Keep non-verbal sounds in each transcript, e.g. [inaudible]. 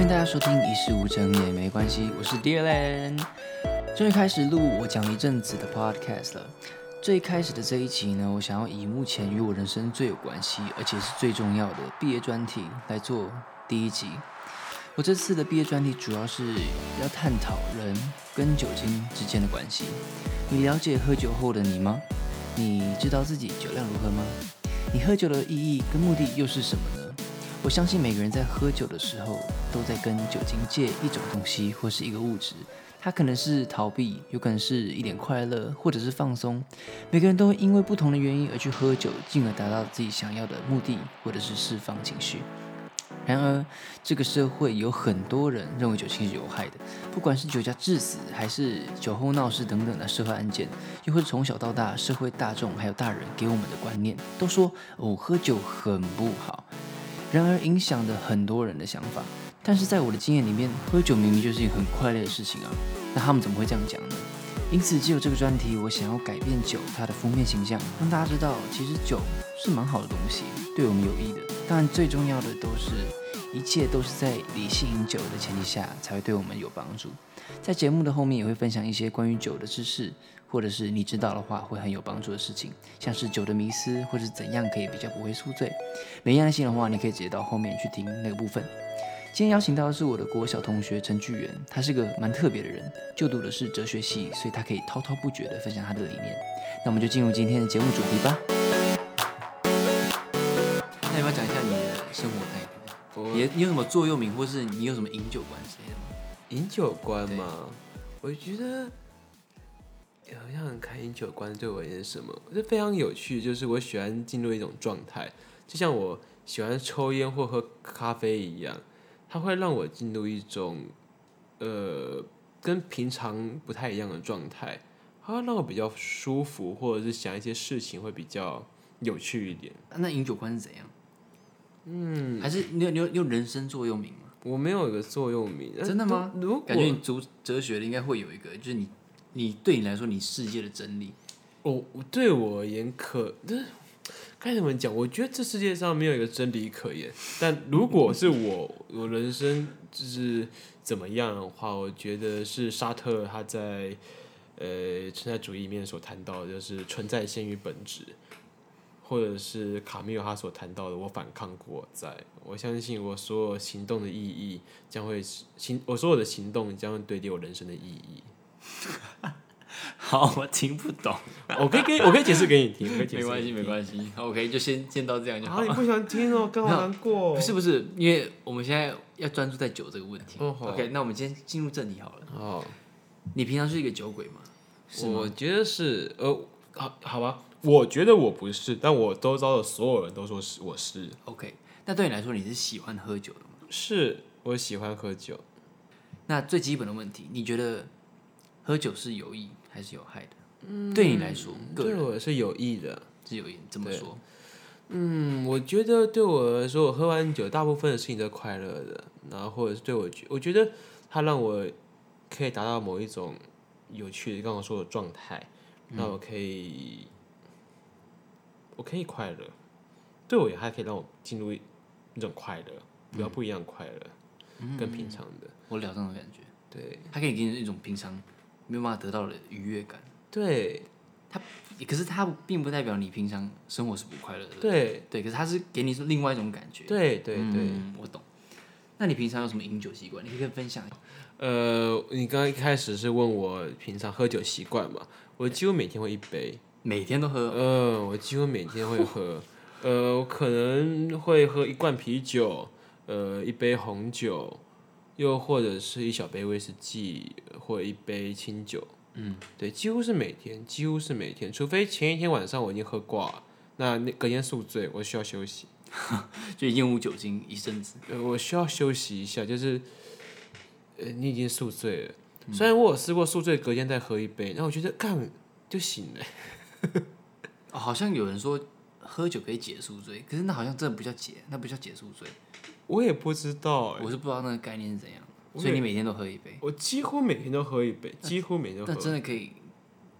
欢迎大家收听《一事无成也没关系》，我是 Dylan。终于开始录我讲一阵子的 Podcast 了。最开始的这一集呢，我想要以目前与我人生最有关系，而且是最重要的毕业专题来做第一集。我这次的毕业专题主要是要探讨人跟酒精之间的关系。你了解喝酒后的你吗？你知道自己酒量如何吗？你喝酒的意义跟目的又是什么呢？我相信每个人在喝酒的时候，都在跟酒精借一种东西或是一个物质，它可能是逃避，有可能是一点快乐，或者是放松。每个人都会因为不同的原因而去喝酒，进而达到自己想要的目的，或者是释放情绪。然而，这个社会有很多人认为酒精是有害的，不管是酒驾致死，还是酒后闹事等等的社会案件，又或者从小到大社会大众还有大人给我们的观念，都说哦，喝酒很不好。然而影响的很多人的想法，但是在我的经验里面，喝酒明明就是一个很快乐的事情啊。那他们怎么会这样讲呢？因此，借由这个专题，我想要改变酒它的负面形象，让大家知道，其实酒是蛮好的东西，对我们有益的。当然，最重要的都是一切都是在理性饮酒的前提下，才会对我们有帮助。在节目的后面也会分享一些关于酒的知识。或者是你知道的话会很有帮助的事情，像是酒的迷思，或者是怎样可以比较不会宿醉。没耐心的话，你可以直接到后面去听那个部分。今天邀请到的是我的国小同学陈巨源，他是个蛮特别的人，就读的是哲学系，所以他可以滔滔不绝的分享他的理念。那我们就进入今天的节目主题吧。那要不要讲一下你的生活态度？你你有什么座右铭，或是你有什么饮酒观之类的吗？饮酒观吗？我觉得。好像很开饮酒观对我而言是什么？我觉得非常有趣，就是我喜欢进入一种状态，就像我喜欢抽烟或喝咖啡一样，它会让我进入一种呃跟平常不太一样的状态，它会让我比较舒服，或者是想一些事情会比较有趣一点。那饮酒观是怎样？嗯，还是你有你有你有人生座右铭吗？我没有一个座右铭，真的吗？如果感觉你读哲学的应该会有一个，就是你。你对你来说，你世界的真理，哦，对我而言可，该怎么讲？我觉得这世界上没有一个真理可言。但如果是我，我人生就是怎么样的话，我觉得是沙特他在呃存在主义里面所谈到的，就是存在先于本质，或者是卡缪他所谈到的，我反抗过，在我相信我所有行动的意义将会行，我所有的行动将会对叠我人生的意义。[laughs] 好，我听不懂。我可以给，我可以解释给你听。没关系，没关系。OK，就先先到这样就好。你不喜欢听哦，刚好难过。不是不是，因为我们现在要专注在酒这个问题。OK，那我们今天进入正题好了。哦，你平常是一个酒鬼吗？我觉得是。呃，好，好吧。我觉得我不是，但我周遭的所有人都说是我是。OK，那对你来说，你是喜欢喝酒的吗？是我喜欢喝酒。那最基本的问题，你觉得？喝酒是有益还是有害的？嗯，对你来说，对我是有益的，是有益。怎么说？嗯，我觉得对我来说，我喝完酒，大部分的事情都快乐的。然后或者是对我，我觉得它让我可以达到某一种有趣的，刚刚说的状态，那我可以，我可以快乐。对我也还可以让我进入一种快乐，比较不一样快乐，跟平常的。我聊这种感觉，对，它可以给你一种平常。没有办法得到的愉悦感，对，它，可是它并不代表你平常生活是不快乐的，对，对，可是它是给你是另外一种感觉，对对对，我懂。那你平常有什么饮酒习惯？你可以分享。呃，你刚刚一开始是问我平常喝酒习惯嘛？我几乎每天会一杯，每天都喝。呃，我几乎每天会喝，呃，我可能会喝一罐啤酒，呃，一杯红酒。又或者是一小杯威士忌，或一杯清酒，嗯，对，几乎是每天，几乎是每天，除非前一天晚上我已经喝挂，那那隔天宿醉，我需要休息，[laughs] 就厌恶酒精一阵子，呃，我需要休息一下，就是，呃，你已经宿醉了，虽然我有试过宿醉隔天再喝一杯，那我觉得干就醒了，好像有人说喝酒可以解宿醉，可是那好像真的不叫解，那不叫解宿醉。我也不知道，我是不知道那个概念是怎样，所以你每天都喝一杯？我几乎每天都喝一杯，几乎每天都喝。那真的可以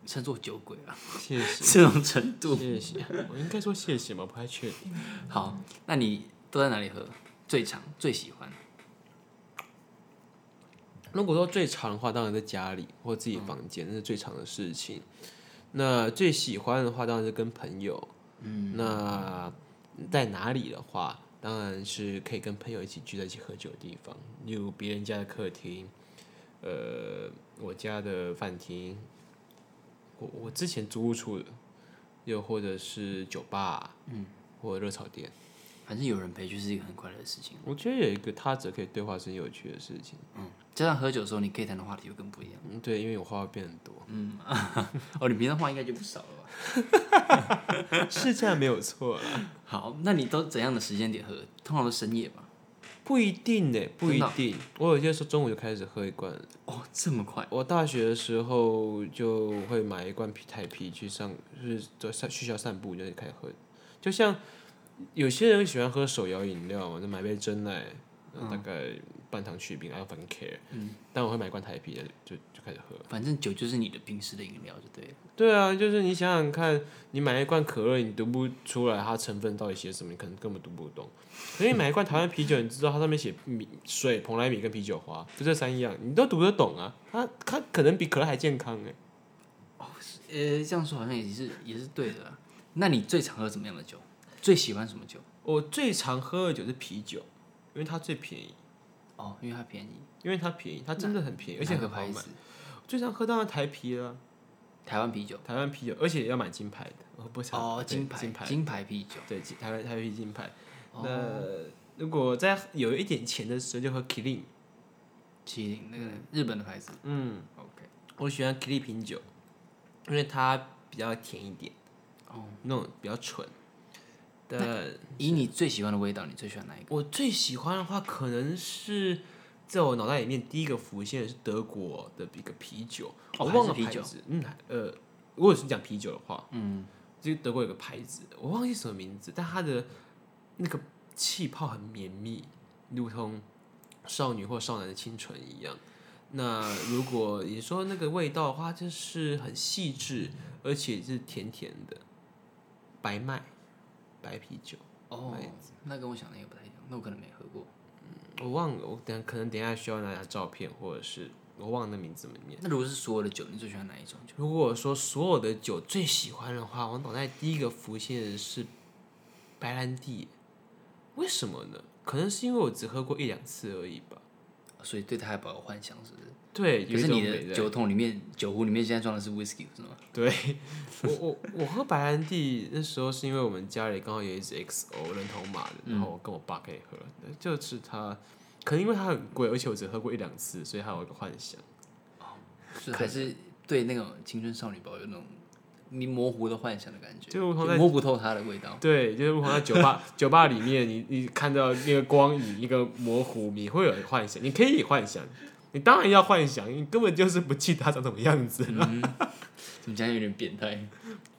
称作酒鬼啊！谢谢，这种程度。谢谢，我应该说谢谢吗？不太确定。好，那你都在哪里喝？最常、最喜欢？如果说最长的话，当然在家里或自己房间，那是最长的事情。那最喜欢的话，当然是跟朋友。嗯，那在哪里的话，当然是可以跟朋友一起聚在一起喝酒的地方，例如别人家的客厅，呃，我家的饭厅，我我之前租屋处的，又或者是酒吧，嗯，或者热炒店。反正有人陪就是一个很快乐的事情。我觉得有一个他者可以对话是很有趣的事情。嗯，加上喝酒的时候，你可以谈的话题又更不一样。嗯，对，因为我话会变很多。嗯，[laughs] 哦，你平常话应该就不少了吧？[laughs] 是这样没有错啦。好，那你都怎样的时间点喝？通常都深夜吧？不一定呢，不一定。我有些时候中午就开始喝一罐。哦，这么快？我大学的时候就会买一罐皮太啤去上，就是在散去校散步就开始喝，就像。有些人喜欢喝手摇饮料嘛，就买杯真奶，大概半糖去冰，I don't care。嗯。但我会买罐台啤的，就就开始喝。反正酒就是你的平时的饮料，就对了。对啊，就是你想想看，你买一罐可乐，你读不出来它成分到底写什么，你可能根本读不懂。可你买一罐台湾啤酒，你知道它上面写米、水、蓬莱米跟啤酒花，就这三样，你都读得懂啊。它它可能比可乐还健康哎。哦，呃，这样说好像也是也是对的。那你最常喝什么样的酒？最喜欢什么酒？我最常喝的酒是啤酒，因为它最便宜。哦，因为它便宜，因为它便宜，它真的很便宜，而且很好买。最常喝当然台啤了，台湾啤酒，台湾啤酒，而且要买金牌的，哦不哦金牌金牌金牌啤酒，对，台湾台湾啤金牌。那如果在有一点钱的时候，就喝 Killing，麒麟那个日本的牌子。嗯，OK，我喜欢 Killing 啤酒，因为它比较甜一点，哦，那种比较纯。的，以你最喜欢的味道，你最喜欢哪一个？我最喜欢的话，可能是在我脑袋里面第一个浮现的是德国的一个啤酒，我忘了牌子。嗯，呃，如果是讲啤酒的话，嗯，就德国有个牌子，我忘记什么名字，但它的那个气泡很绵密，如同少女或少男的清纯一样。那如果你说那个味道的话，就是很细致，而且是甜甜的白麦。白啤酒哦，那跟我想的也不太一样，那我可能没喝过。嗯，我忘了，我等可能等下需要拿下照片，或者是我忘了那名字怎么念。那如果是所有的酒，你最喜欢哪一种酒？如果说所有的酒最喜欢的话，我脑袋第一个浮现的是白兰地。为什么呢？可能是因为我只喝过一两次而已吧。所以对他还抱有幻想，是不是？对，可是你的酒桶里面、酒壶里面现在装的是 whisky，是吗？对，[laughs] 我我我喝白兰地那时候是因为我们家里刚好有一只 XO 人头马的，然后我跟我爸可以喝，就是它，可能因为它很贵，而且我只喝过一两次，所以还有一个幻想。哦，是还是对那种青春少女抱有那种。你模糊的幻想的感觉，就摸不透它的味道。对，就是如同在酒吧 [laughs] 酒吧里面，你你看到那个光影，一个模糊，你会有幻想。你可以幻想，你当然要幻想，你根本就是不记得它长什么样子了。[laughs] 怎么讲有点变态？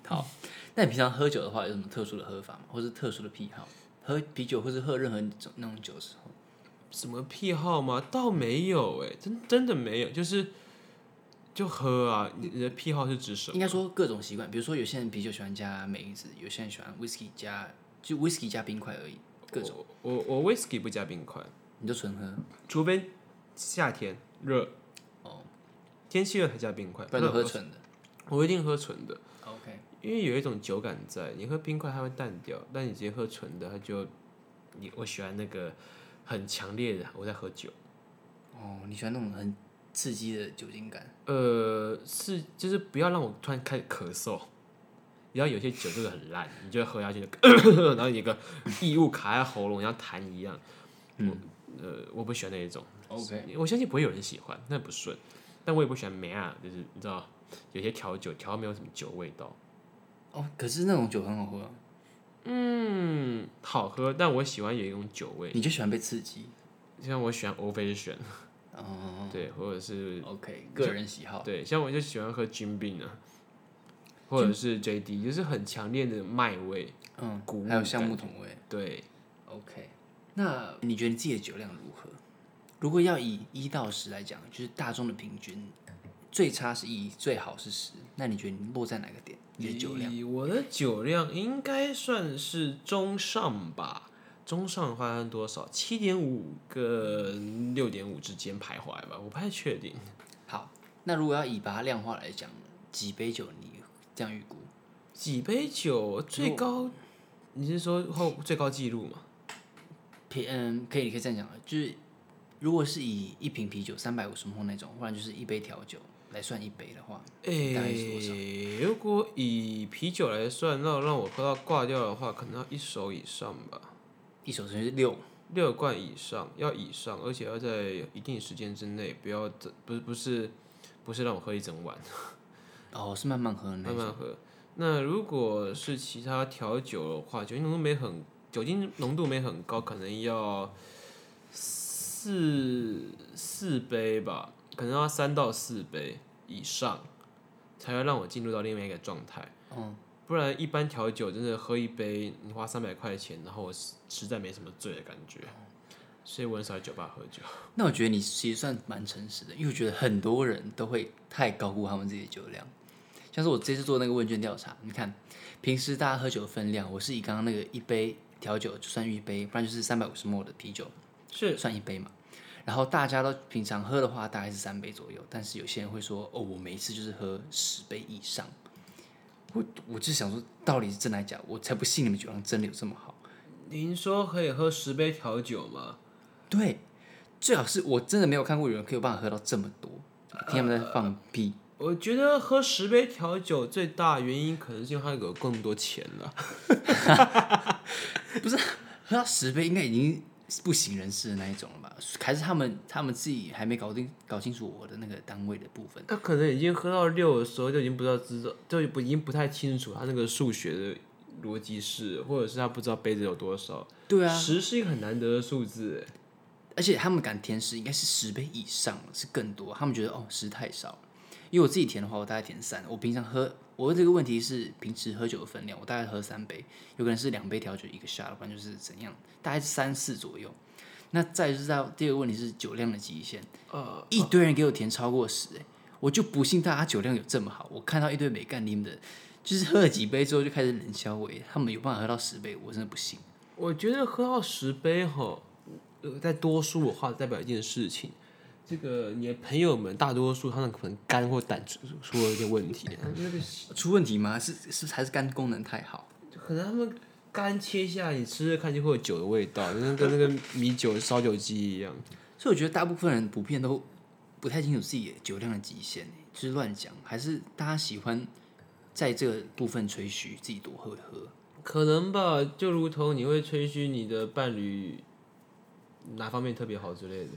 好，那你平常喝酒的话，有什么特殊的喝法吗？或是特殊的癖好？喝啤酒或是喝任何种那种酒的时候，什么癖好吗？倒没有，哎，真真的没有，就是。就喝啊！你的癖好是指什么？应该说各种习惯，比如说有些人啤酒喜欢加梅子，有些人喜欢 whisky 加就 whisky 加冰块而已。各种我我 whisky 不加冰块，你就纯喝，除非夏天热哦，天气热才加冰块，不然喝纯的。我一定喝纯的，OK，因为有一种酒感在，你喝冰块它会淡掉，但你直接喝纯的，它就你我喜欢那个很强烈的我在喝酒。哦，你喜欢那种很。刺激的酒精感，呃，是就是不要让我突然开始咳嗽，然后有些酒真的很烂，你就喝下去，[coughs] 然后一个异物卡在喉咙，像痰一样。嗯，呃，我不喜欢那一种。OK，我相信不会有人喜欢，那不顺。但我也不喜欢梅啊，就是你知道，有些调酒调没有什么酒味道。哦，可是那种酒很好喝。嗯，好喝，但我喜欢有一种酒味。你就喜欢被刺激？像我喜欢 i o n 哦，对，或者是 OK，个人喜好。对，像我就喜欢喝金冰啊，或者是 JD，就是很强烈的麦味，嗯，还有橡木桶味。对，OK，那你觉得你自己的酒量如何？如果要以一到十来讲，就是大众的平均，最差是一，最好是十，那你觉得你落在哪个点？你的酒量？我的酒量应该算是中上吧。中上的话是多少？七点五跟六点五之间徘徊吧，我不太确定。好，那如果要以把它量化来讲，几杯酒你这样预估？几杯酒最高？你是说后最高纪录吗？啤嗯，可以，你可以这样讲，就是如果是以一瓶啤酒三百五十毫那种，不然就是一杯调酒来算一杯的话，大概是多少？如果以啤酒来算，那让我喝到挂掉的话，可能要一手以上吧，一手是六，六罐以上，要以上，而且要在一定时间之内，不要这不是不是不是让我喝一整碗，哦，是慢慢喝。慢慢喝。那如果是其他调酒的话，酒精浓度没很酒精浓度没很高，可能要四四杯吧，可能要三到四杯以上，才会让我进入到另外一个状态。嗯，不然一般调酒真的喝一杯，你花三百块钱，然后我实实在没什么醉的感觉，所以我很少在酒吧喝酒。那我觉得你其实算蛮诚实的，因为我觉得很多人都会太高估他们自己的酒量。像是我这次做那个问卷调查，你看平时大家喝酒的分量，我是以刚刚那个一杯调酒就算一杯，不然就是三百五十 ml 的啤酒是算一杯嘛。然后大家都平常喝的话大概是三杯左右，但是有些人会说哦，我每一次就是喝十杯以上。我我就想说，到底是真还是假？我才不信你们酒量真的有这么好。您说可以喝十杯调酒吗？对，最好是我真的没有看过有人可以有办法喝到这么多，听他们在放屁。我觉得喝十杯调酒最大原因可能是因为他有更多钱了。[laughs] 不是喝到十杯应该已经不省人事的那一种了吧？还是他们他们自己还没搞定搞清楚我的那个单位的部分？他可能已经喝到六的时候就已经不知道知道，就不已经不太清楚他那个数学的逻辑是，或者是他不知道杯子有多少。对啊，十是一个很难得的数字，哎而且他们敢填十，应该是十杯以上，是更多。他们觉得哦十太少了，因为我自己填的话，我大概填三。我平常喝，我问这个问题是平时喝酒的分量，我大概喝三杯，有可能是两杯调酒一个 shot，不然就是怎样，大概是三四左右。那再就是到第二个问题是酒量的极限，呃，一堆人给我填超过十，哎，我就不信大家酒量有这么好。我看到一堆没干拎的，就是喝了几杯之后就开始冷消微，他们有办法喝到十杯，我真的不信。我觉得喝到十杯哈，呃，在多数的话代表一件事情，这个你的朋友们大多数他们可能肝或胆出出了一些问题，那个出问题吗？是是还是肝功能太好？可能他们肝切下来，你吃着看就会有酒的味道，跟跟那个米酒烧酒鸡一样。[laughs] 所以我觉得大部分人普遍都不太清楚自己的酒量的极限，就是乱讲，还是大家喜欢在这个部分吹嘘自己多会喝。可能吧，就如同你会吹嘘你的伴侣哪方面特别好之类的，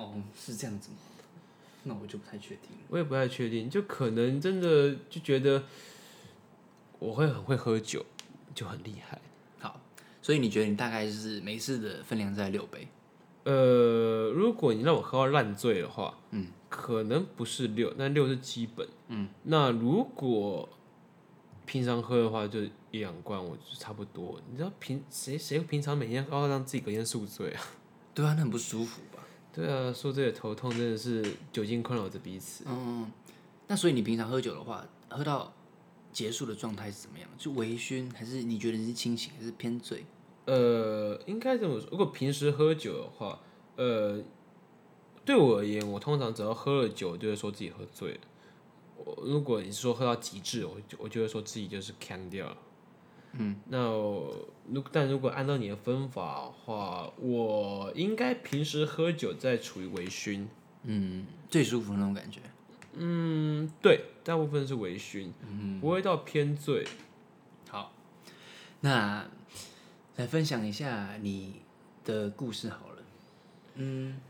哦，是这样子吗？那我就不太确定。我也不太确定，就可能真的就觉得我会很会喝酒，就很厉害。好，所以你觉得你大概是每次的分量在六杯？呃，如果你让我喝到烂醉的话，嗯，可能不是六，但六是基本，嗯。那如果平常喝的话，就一两罐，我就差不多。你知道平谁谁平常每天喝到让自己隔天宿醉啊？[laughs] 对啊，那很不舒服吧？对啊，宿醉的头痛真的是酒精困扰着彼此。嗯，那所以你平常喝酒的话，喝到结束的状态是怎么样？是微醺，还是你觉得你是清醒，还是偏醉？呃，应该这么说，如果平时喝酒的话，呃，对我而言，我通常只要喝了酒，就会说自己喝醉了。我如果你是说喝到极致，我就我就会说自己就是 can 掉了。嗯，那如但如果按照你的分法的话，我应该平时喝酒在处于微醺。嗯，最舒服的那种感觉。嗯，对，大部分是微醺，嗯不会到偏醉。好，那来分享一下你的故事好了。嗯，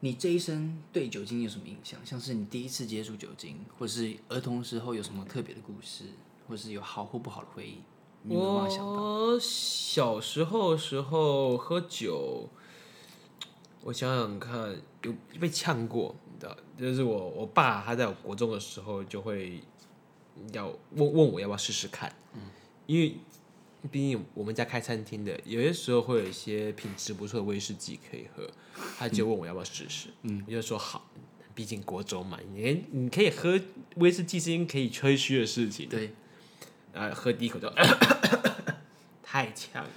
你这一生对酒精有什么印象？像是你第一次接触酒精，或是儿童时候有什么特别的故事，或是有好或不好的回忆？你有没有办法想到？我小时候时候喝酒，我想想看，有被呛过，你知道，就是我我爸他在我国中的时候就会要问问我要不要试试看，嗯，因为毕竟我们家开餐厅的，有些时候会有一些品质不错的威士忌可以喝，他就问我要不要试试，嗯，我就说好，毕竟国中嘛，你你可以喝威士忌是一件可以吹嘘的事情，对，啊，喝第一口就太呛了。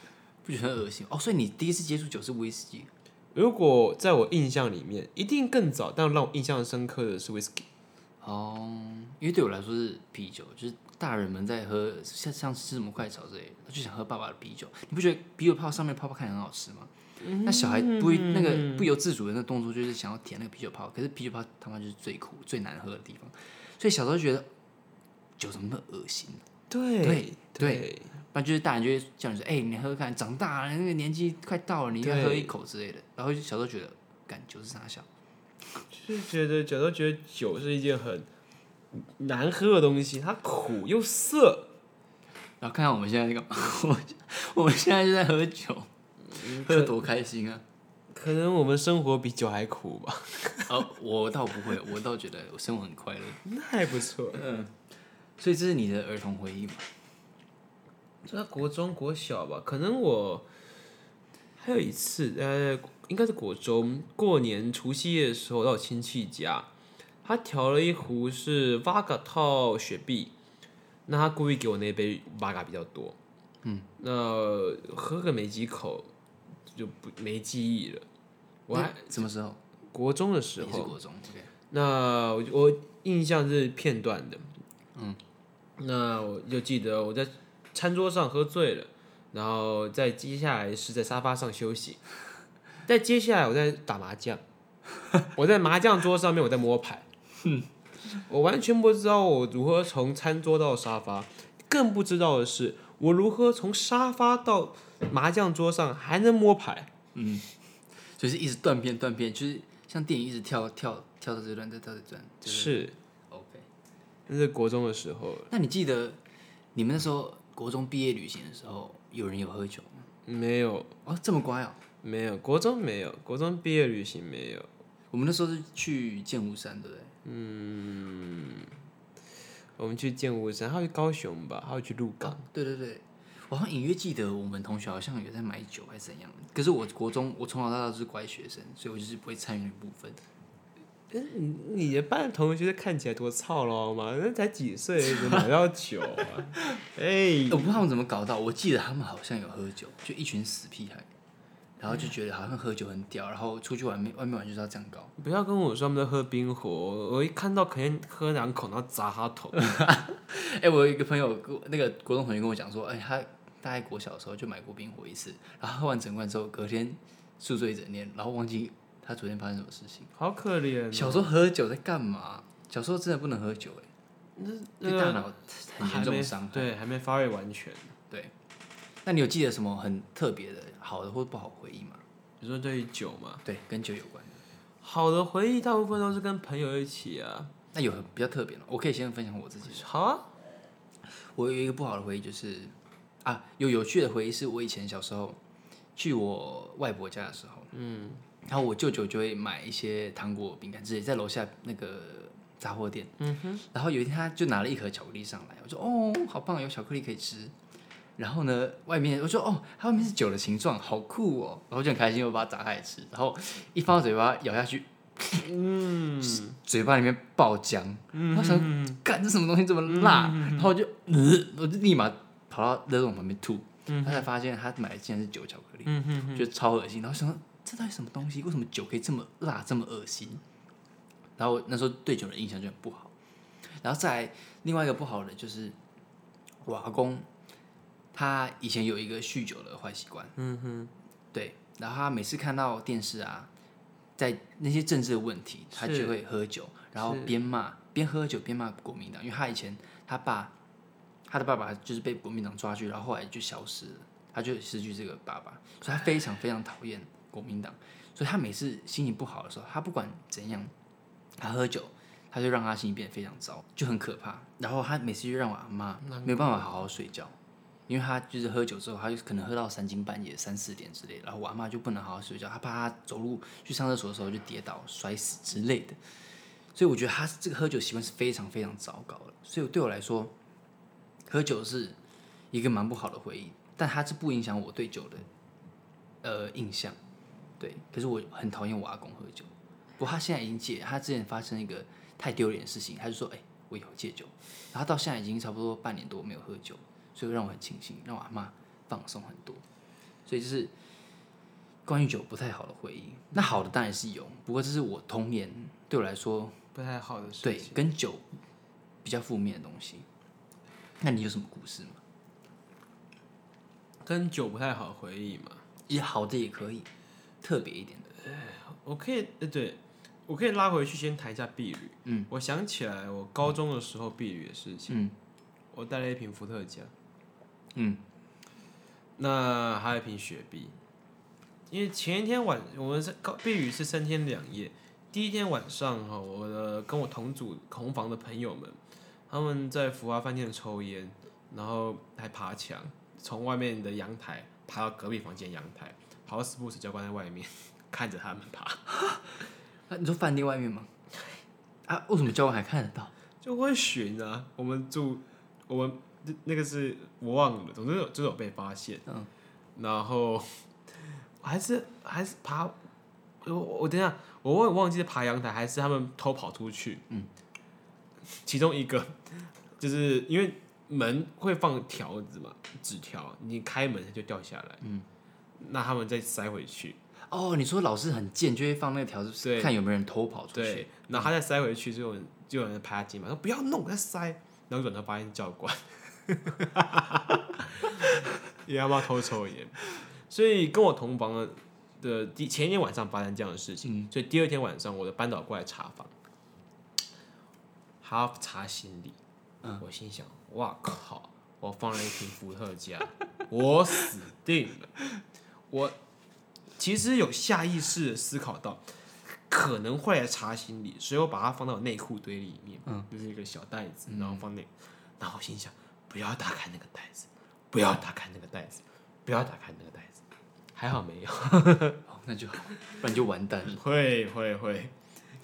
不觉得很恶心哦？所以你第一次接触酒是威士忌如果在我印象里面，一定更早，但让我印象深刻的是 whisky。哦，因为对我来说是啤酒，就是大人们在喝，像像吃什么快炒之类的，他就想喝爸爸的啤酒。你不觉得啤酒泡上面泡泡看起来很好吃吗？那小孩不会那个不由自主的那个动作就是想要舔那个啤酒泡，可是啤酒泡他妈就是最苦最难喝的地方，所以小时候觉得酒怎么那么恶心？对对对，不然就是大人就会叫你说，哎、你喝喝看，长大了那个年纪快到了，你应该喝一口之类的。然后就小时候觉得，感酒是啥小，就是觉得小时候觉得酒是一件很难喝的东西，它苦又涩。然后看看我们现在这个，我 [laughs] 我们现在就在喝酒，喝得多开心啊！可能我们生活比酒还苦吧，哦，我倒不会，我倒觉得我生活很快乐。[laughs] 那还不错。嗯，所以这是你的儿童回忆吗？在国中、国小吧，可能我还有一次，呃，应该是国中过年除夕夜的时候到亲戚家，他调了一壶是 v 嘎套雪碧，那他故意给我那杯 v 嘎比较多，嗯，那喝个没几口就不没记忆了。我还什么时候？国中的时候，国中。那我我印象是片段的，嗯，那我就记得我在餐桌上喝醉了，然后在接下来是在沙发上休息，[laughs] 在接下来我在打麻将，[laughs] 我在麻将桌上面我在摸牌，我完全不知道我如何从餐桌到沙发，更不知道的是我如何从沙发到麻将桌上还能摸牌。嗯就是一直断片断片，就是像电影一直跳跳跳到这段，再跳到这段。就是。那是国中的时候了，那你记得你们那时候国中毕业旅行的时候，有人有喝酒吗？没有哦，这么乖哦。没有，国中没有，国中毕业旅行没有。我们那时候是去剑湖山，对不对？嗯我们去剑湖山，还有去高雄吧，还有去鹿港。对对对，我好像隐约记得我们同学好像有在买酒还是怎样。可是我国中我从小到大都是乖学生，所以我就是不会参与那部分。嗯，你的班同学看起来多操劳嘛？那才几岁，[laughs] 怎么买到酒啊？[laughs] 哎、我不知道他们怎么搞到，我记得他们好像有喝酒，就一群死屁孩，然后就觉得好像喝酒很屌，然后出去玩面外面玩就是要这样搞。不要跟我说他们在喝冰火，我一看到肯定喝两口，然后砸他头。[laughs] 哎、我有一个朋友，跟那个国中同学跟我讲说，哎、他大概国小的时候就买过冰火一次，然后喝完整罐之后，隔天宿醉一整天，然后忘记他昨天发生什么事情。好可怜、哦。小时候喝酒在干嘛？小时候真的不能喝酒、哎，那对大脑很严重伤害。对，还没发育完全。对，那你有记得什么很特别的、好的或不好回忆吗？你说对于酒嘛，对，跟酒有关的。好的回忆大部分都是跟朋友一起啊。那有比较特别的，我可以先分享我自己。好啊，我有一个不好的回忆，就是啊，有有趣的回忆是我以前小时候去我外婆家的时候，嗯，然后我舅舅就会买一些糖果、饼干之类，在楼下那个杂货店，嗯哼，然后有一天他就拿了一盒巧克力上来，我说哦，好棒，有巧克力可以吃。然后呢，外面我说哦，它外面是酒的形状，好酷哦，然后就很开心，我把它打开来吃，然后一放到嘴巴咬下去，嗯，嘴巴里面爆浆，我想干这什么东西这么辣，然后我就、呃，我就立马跑到热桶旁边吐，他才发现他买的竟然是酒巧克力，觉得超恶心，然后想说这到底什么东西？为什么酒可以这么辣这么恶心？然后那时候对酒的印象就很不好，然后再来另外一个不好的就是我阿公，他以前有一个酗酒的坏习惯，嗯哼，对，然后他每次看到电视啊，在那些政治的问题，他就会喝酒，然后边骂边喝酒边骂国民党，因为他以前他爸他的爸爸就是被国民党抓去，然后后来就消失了，他就失去这个爸爸，所以他非常非常讨厌国民党，所以他每次心情不好的时候，他不管怎样，他喝酒。他就让他心情变得非常糟，就很可怕。然后他每次就让我阿妈没有办法好好睡觉，因为他就是喝酒之后，他就可能喝到三更半夜、三四点之类，然后我阿妈就不能好好睡觉，他怕他走路去上厕所的时候就跌倒、摔死之类的。所以我觉得他这个喝酒习惯是非常非常糟糕的。所以对我来说，喝酒是一个蛮不好的回忆，但它是不影响我对酒的呃印象。对，可是我很讨厌我阿公喝酒，不过他现在已经戒，他之前发生一个太丢脸的事情，他就说：“哎、我以后戒酒。”然后到现在已经差不多半年多没有喝酒，所以让我很庆幸，让我阿妈放松很多。所以就是关于酒不太好的回忆。那好的当然是有，不过这是我童年对我来说，不太好的事对。跟酒比较负面的东西。那你有什么故事吗？跟酒不太好的回忆嘛，也好的也可以，特别一点的。我可以，呃，对，我可以拉回去先谈一下避雨。嗯，我想起来我高中的时候避雨的事情。嗯我带了一瓶伏特加，嗯那还有一瓶雪碧。因为前一天晚我们是高避雨是三天两夜，第一天晚上哈，我的跟我同组同房的朋友们，他们在福华饭店抽烟，然后还爬墙，从外面的阳台爬到隔壁房间阳台，好死不死教官在外面 [laughs] 看着他们爬。[laughs] 啊，你说饭店外面吗？啊，为什么教官还看得到？就会巡啊。我们住我们那那个是我忘了，总之有就是有被发现。嗯，然后还是还是爬，我我等一下，我忘忘记是爬阳台还是他们偷跑出去。嗯，其中一个就是因为门会放条子嘛，纸条，你开门它就掉下来。嗯，那他们再塞回去。哦，你说老师很贱，就会放那个条子，对看有没有人偷跑出去。对，然后他再塞回去，就有人就有人拍他肩膀说不要弄，再塞。然后转头发现教官，也要不要偷抽烟？所以跟我同房的的第前一天晚上发生这样的事情，所以第二天晚上我的班导过来查房，还要查行李。嗯我心想，哇靠！我放了一瓶伏特加，我死定了。我其实有下意识的思考到，可能会来查行李，所以我把它放到我内裤堆里面，嗯就是一个小袋子，然后放那，然后我心想，不要打开那个袋子，不要打开那个袋子，不要打开那个袋子，还好没有，哦，那就好，不然就完蛋了。会会会，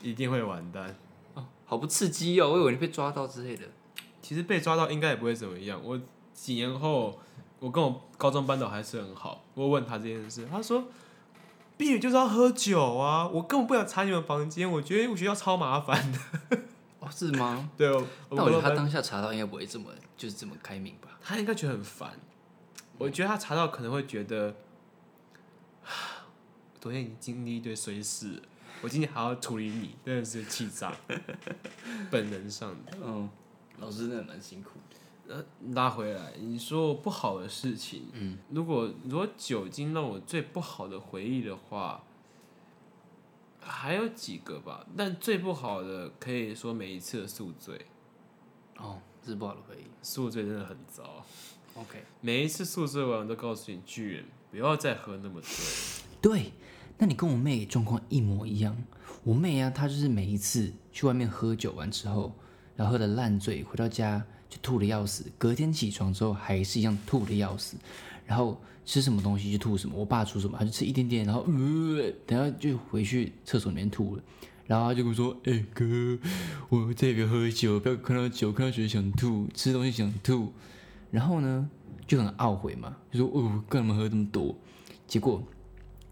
一定会完蛋。哦，好不刺激哦，我以为你被抓到之类的。其实被抓到应该也不会怎么样。我几年后，我跟我高中班导还是很好。我问他这件事，他说：“避雨就是要喝酒啊，我根本不想查你们房间，我觉得我学校超麻烦的。哦，是吗？” [laughs] 对哦，我但我觉得他当下查到应该不会这么就是这么开明吧？他应该觉得很烦。我觉得他查到可能会觉得，昨天已经经历一堆衰事，我今天还要处理你，真的是气炸。[laughs] 本能上的。嗯，老师真的蛮辛苦。拉回来，你说不好的事情，嗯，如果如果酒精让我最不好的回忆的话，还有几个吧，但最不好的可以说每一次的宿醉，哦，这是不好的回忆。宿醉真的很糟，OK，每一次宿醉完我都告诉你巨人不要再喝那么醉，[coughs] 对，那你跟我妹状况一模一样。我妹啊，她就是每一次去外面喝酒完之后，然后喝的烂醉，回到家就吐的要死，隔天起床之后还是一样吐的要死，然后吃什么东西就吐什么。我爸煮什么，他就吃一点点，然后呃，等下就回去厕所里面吐了。然后他就跟我说：“哎、哥，我这个喝酒，不要看到酒看到水想吐，吃东西想吐。”然后呢，就很懊悔嘛，就说：“哦，干嘛喝这么多？”结果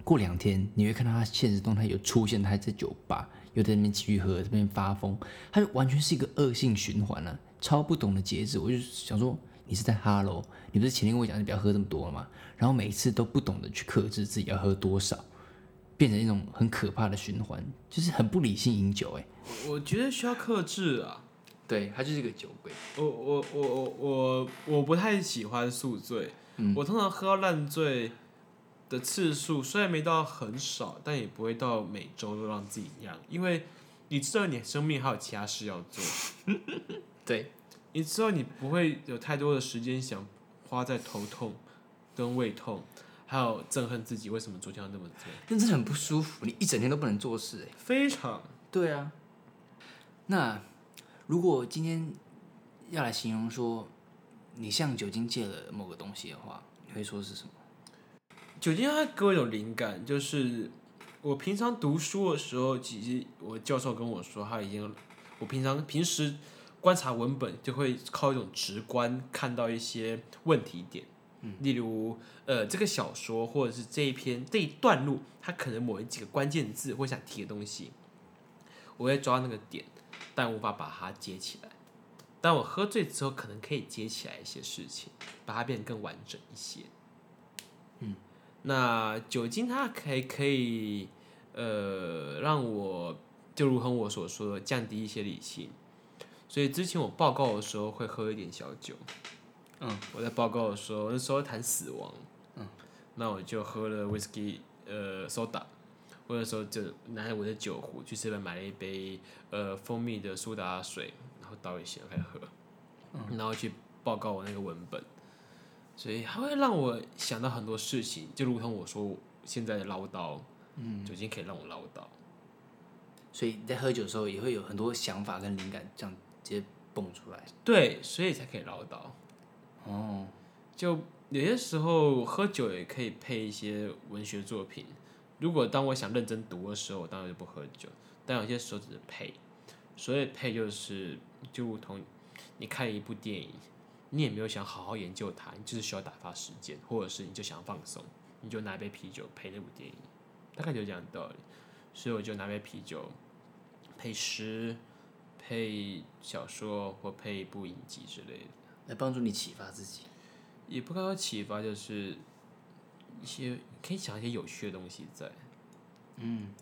过两天，你会看到他现实动态有出现，他在酒吧，又在那边继续喝，这边发疯，他就完全是一个恶性循环啊，超不懂得节制。我就想说，你是在哈喽？你不是前天跟我讲你不要喝这么多了吗？然后每一次都不懂得去克制自己要喝多少，变成一种很可怕的循环，就是很不理性饮酒、欸。我我觉得需要克制啊。对他就是一个酒鬼。我我我我我我不太喜欢宿醉，嗯我通常喝到烂醉的次数虽然没到很少，但也不会到每周都让自己一样，因为你知道你生命还有其他事要做，[laughs] 对，你知道你不会有太多的时间想花在头痛跟胃痛，还有憎恨自己为什么昨天要那么做，那真的很不舒服，你一整天都不能做事、欸。非常对啊，那如果今天要来形容说你向酒精借了某个东西的话，你会说是什么？酒精它给我一种灵感，就是我平常读书的时候，其实我教授跟我说，他已经我平常平时观察文本就会靠一种直观看到一些问题点，例如呃这个小说或者是这一篇这一段路，它可能某一几个关键字或想提的东西，我会抓那个点，但无法把它接起来。但我喝醉之后，可能可以接起来一些事情，把它变得更完整一些。嗯那酒精它可以可以呃让我就如同我所说的降低一些理性，所以之前我报告的时候会喝一点小酒。嗯，我在报告的时候那时候谈死亡，嗯，那我就喝了 whisky 呃 soda，我那时候就拿着我的酒壶去这边买了一杯呃蜂蜜的苏打水，然后倒一些开始喝，嗯，然后去报告我那个文本。所以它会让我想到很多事情，就如同我说现在的唠叨，嗯，酒精可以让我唠叨。所以你在喝酒的时候也会有很多想法跟灵感这样直接蹦出来。对，所以才可以唠叨。哦，就有些时候喝酒也可以配一些文学作品。如果当我想认真读的时候，我当然就不喝酒。但有些时候只是配，所以配就是就如同你看一部电影。你也没有想好好研究它，你就是需要打发时间，或者是你就想放松，你就拿一杯啤酒配那部电影，大概就这样的道理。所以我就拿杯啤酒配诗、配小说或配一部影集之类的，来帮助你启发自己。也不该说启发，就是一些可以讲一些有趣的东西在。嗯。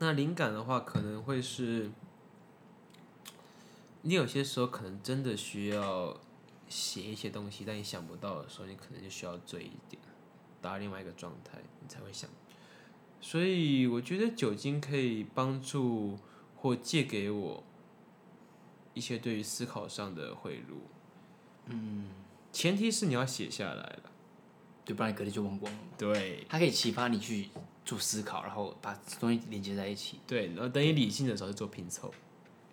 那灵感的话，可能会是。你有些时候可能真的需要写一些东西，但你想不到的时候，你可能就需要醉一点，达到另外一个状态，你才会想。所以我觉得酒精可以帮助或借给我一些对于思考上的回路。嗯，前提是你要写下来了，对，不然隔天就忘光了。对，它可以启发你去做思考，然后把东西连接在一起。对，然后等你理性的时候就做拼凑。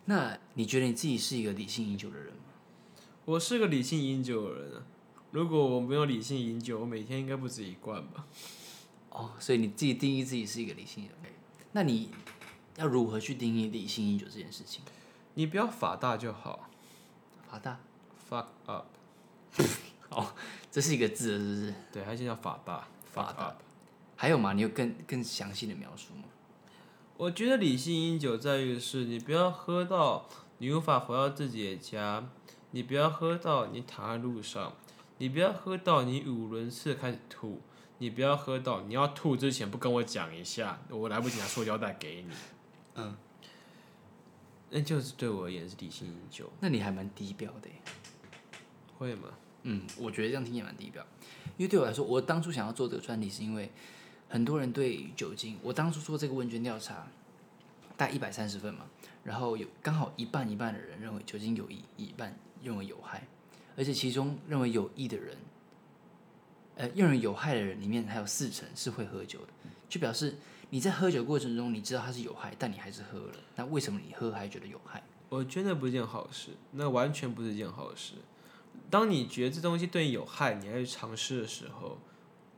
那你觉得你自己是一个理性饮酒的人吗？我是个理性饮酒的人啊。如果我没有理性饮酒，我每天应该不止一罐吧。哦，所以你自己定义自己是一个理性人。那你要如何去定义理性饮酒这件事情？你不要法大就好。法大？Fuck up。[laughs] 哦，这是一个字，是不是？对，它就叫法大。法大。还有吗？你有更更详细的描述吗？我觉得理性饮酒在于是，你不要喝到你无法回到自己的家，你不要喝到你躺在路上，你不要喝到你语无伦次开始吐，你不要喝到你要吐之前不跟我讲一下，我来不及拿塑胶袋给你。嗯，那就是对我而言是理性饮酒。那你还蛮低调的，会吗？嗯，我觉得这样听也蛮低调，因为对我来说，我当初想要做这个专题是因为。很多人对酒精，我当初做这个问卷调查，大概一百三十份嘛，然后有刚好一半一半的人认为酒精有益，一半认为有害，而且其中认为有益的人，呃，认为有害的人里面还有四成是会喝酒的，就表示你在喝酒过程中你知道它是有害，但你还是喝了，那为什么你喝还觉得有害？我觉得不是件好事，那完全不是件好事。当你觉得这东西对你有害，你还去尝试的时候，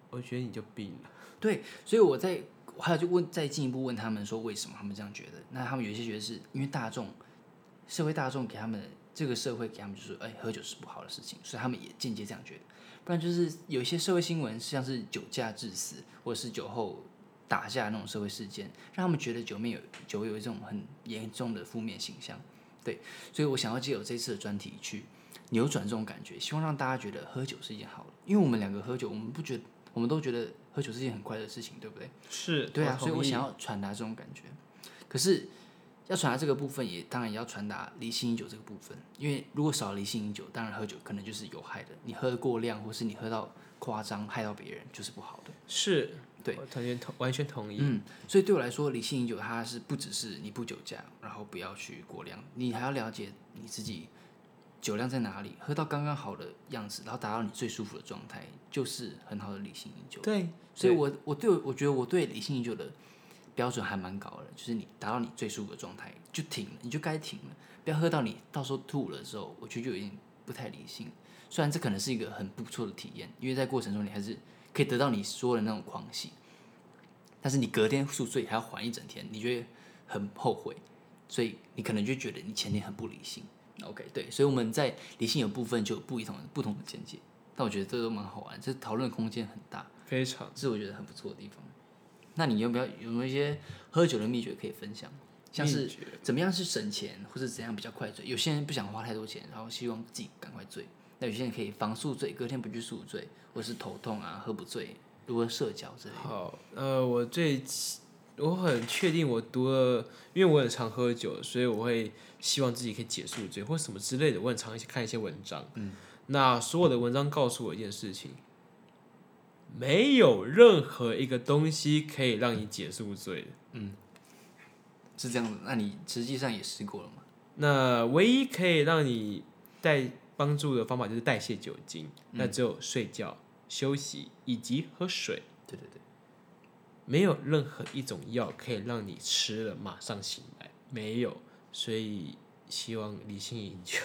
我觉得你就病了。对，所以我在还有就问再进一步问他们说为什么他们这样觉得？那他们有一些觉得是因为大众社会大众给他们这个社会给他们就说，哎，喝酒是不好的事情，所以他们也间接这样觉得。不然就是有一些社会新闻像是酒驾致死或者是酒后打架那种社会事件，让他们觉得酒面有酒有一种很严重的负面形象。对，所以我想要借由这次的专题去扭转这种感觉，希望让大家觉得喝酒是一件好的。因为我们两个喝酒，我们不觉得。我们都觉得喝酒是一件很快乐的事情，对不对？是，对啊，所以我想要传达这种感觉。可是要传达这个部分，也当然也要传达理性饮酒这个部分。因为如果少了理性饮酒，当然喝酒可能就是有害的。你喝过量，或是你喝到夸张，害到别人，就是不好的。是，对，完全同完全同意。嗯，所以对我来说，理性饮酒它是不只是你不酒驾，然后不要去过量，你还要了解你自己。酒量在哪里？喝到刚刚好的样子，然后达到你最舒服的状态，就是很好的理性饮酒。对，所以我我对我觉得我对理性饮酒的标准还蛮高的，就是你达到你最舒服的状态就停了，你就该停了，不要喝到你到时候吐了的时候，我觉得就有点不太理性。虽然这可能是一个很不错的体验，因为在过程中你还是可以得到你说的那种狂喜，但是你隔天宿醉还要缓一整天，你觉得很后悔，所以你可能就觉得你前天很不理性。OK，对，所以我们在理性有部分就有不同不同的见解，但我觉得这都蛮好玩，这讨论空间很大，非常，这是我觉得很不错的地方。那你有没有有没有一些喝酒的秘诀可以分享？像是怎么样去省钱，或者怎样比较快醉？有些人不想花太多钱，然后希望自己赶快醉，那有些人可以防宿醉，隔天不去宿醉，或是头痛啊、喝不醉，如何社交之类的。好，呃，我最我很确定我读了，因为我很常喝酒，所以我会希望自己可以解宿醉或什么之类的。我很常看一些文章，嗯，那所有的文章告诉我一件事情，没有任何一个东西可以让你解宿醉嗯。是这样子，那你实际上也试过了吗？那唯一可以让你带帮助的方法就是代谢酒精，那只有睡觉、休息以及喝水。对对对，没有任何一种药可以让你吃了马上醒来，没有，所以希望理性饮酒。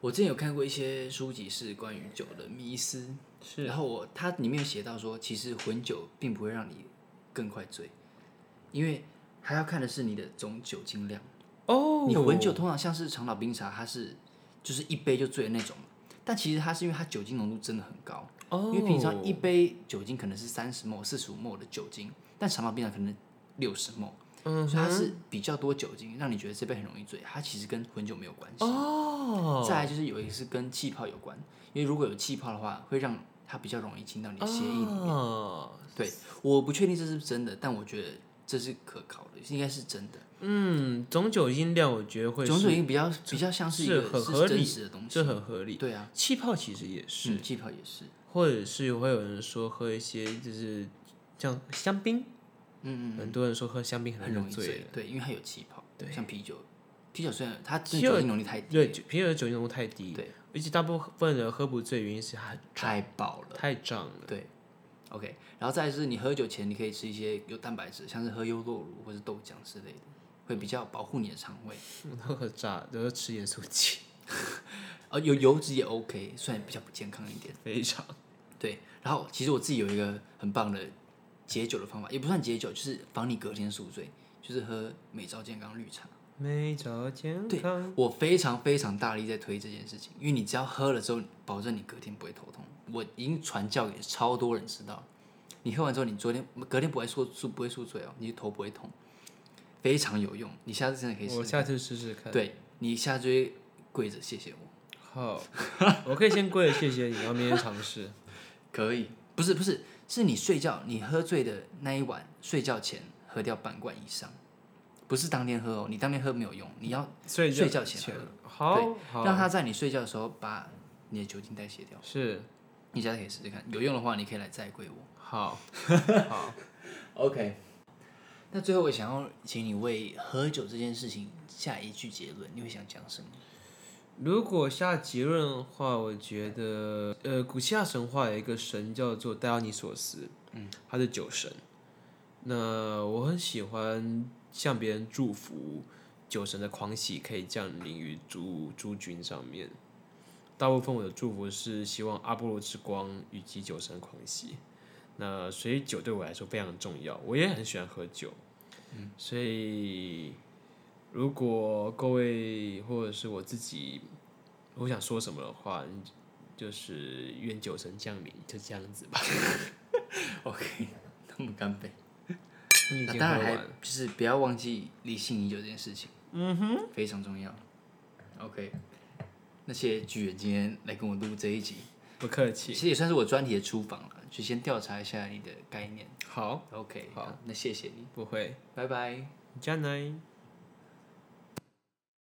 我之前有看过一些书籍是关于酒的迷思，是然后我它里面有写到说，其实混酒并不会让你更快醉，因为还要看的是你的总酒精量。哦你混酒通常像是长岛冰茶，它是就是一杯就醉的那种，但其实它是因为它酒精浓度真的很高，哦，因为平常一杯酒精可能是三十 ml、四十五 ml 的酒精，但长岛冰茶可能六十 ml，嗯所以它是比较多酒精，让你觉得这杯很容易醉。它其实跟混酒没有关系。哦，再来就是有一个是跟气泡有关，因为如果有气泡的话，会让它比较容易进到你的血液里面。哦，对，我不确定这是不是真的，但我觉得这是可靠的，应该是真的。嗯，总酒精量我觉得会总酒精比较比较像是一是个是很合理真实的东西。这很合理。对啊，气泡其实也是，嗯，气泡也是。或者是会有人说喝一些就是像香槟，嗯嗯，很多人说喝香槟很容易醉醉。对，因为它有气泡。对像啤酒，啤酒虽然它酒精浓度太低，对，啤酒的酒精浓度太低，对，而且大部分人喝不醉，原因是它太饱了。太胀了。对，OK，然后再是你喝酒前，你可以吃一些有蛋白质，像是喝优酪乳或是豆浆之类的，会比较保护你的肠胃。[laughs] 都喝炸，都是吃盐酥鸡，[laughs] 呃，有油脂也 OK，虽然比较不健康一点。非常对，然后其实我自己有一个很棒的解酒的方法，也不算解酒，就是防你隔天宿醉，就是喝美兆健康绿茶。美照健对康。我非常非常大力在推这件事情，因为你只要喝了之后，保证你隔天不会头痛。我已经传教给超多人知道，你喝完之后，你昨天隔天不会宿宿不会宿醉哦，你头不会痛，非常有用。你下次真的可以试试看。我下次试试看。对你下次就会跪着谢谢我。好，我可以先跪着，谢谢你，然后明天尝试。[laughs] 可以，不是不是，是你睡觉，你喝醉的那一晚，睡觉前喝掉半罐以上，不是当天喝哦，你当天喝没有用，你要睡睡觉前喝，好，好，让它在你睡觉的时候把你的酒精代谢掉。是你下次可以试试看，有用的话，你可以来再跪我。好，[laughs] 好，OK。那最后我想要请你为喝酒这件事情下一句结论，你会想讲什么？如果下结论的话，我觉得，呃，古希腊神话有一个神叫做戴奥尼索斯，嗯，他是酒神。那我很喜欢向别人祝福，酒神的狂喜可以降临于诸诸君上面。大部分我的祝福是希望阿波罗之光以及酒神狂喜。那所以酒对我来说非常重要，我也很喜欢喝酒，嗯，所以如果各位或者是我自己，我想说什么的话，就是愿酒神降临，就这样子吧。[laughs] OK，那么干杯。那当然还就是不要忘记理性饮酒这件事情，嗯哼，非常重要。OK，那谢谢巨人今天来跟我录这一集，不客气。其实也算是我专题的出访了，就先调查一下你的概念。好，OK，好那谢谢你，不会，拜拜。加奶。